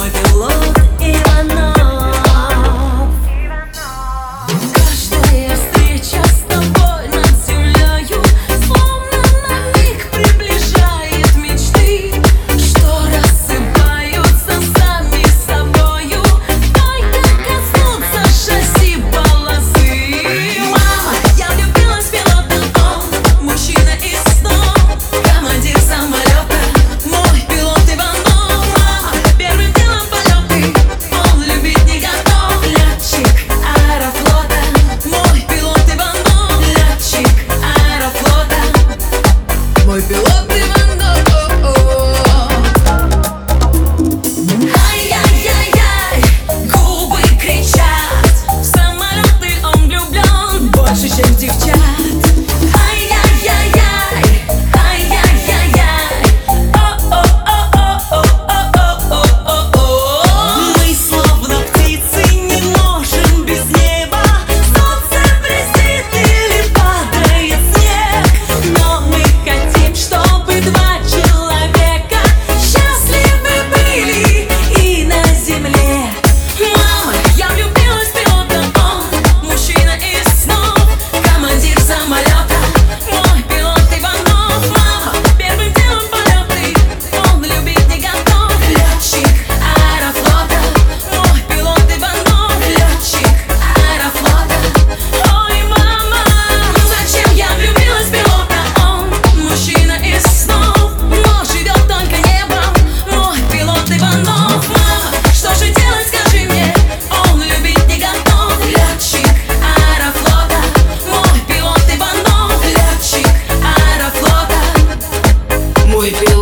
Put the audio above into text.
мой пилот it feels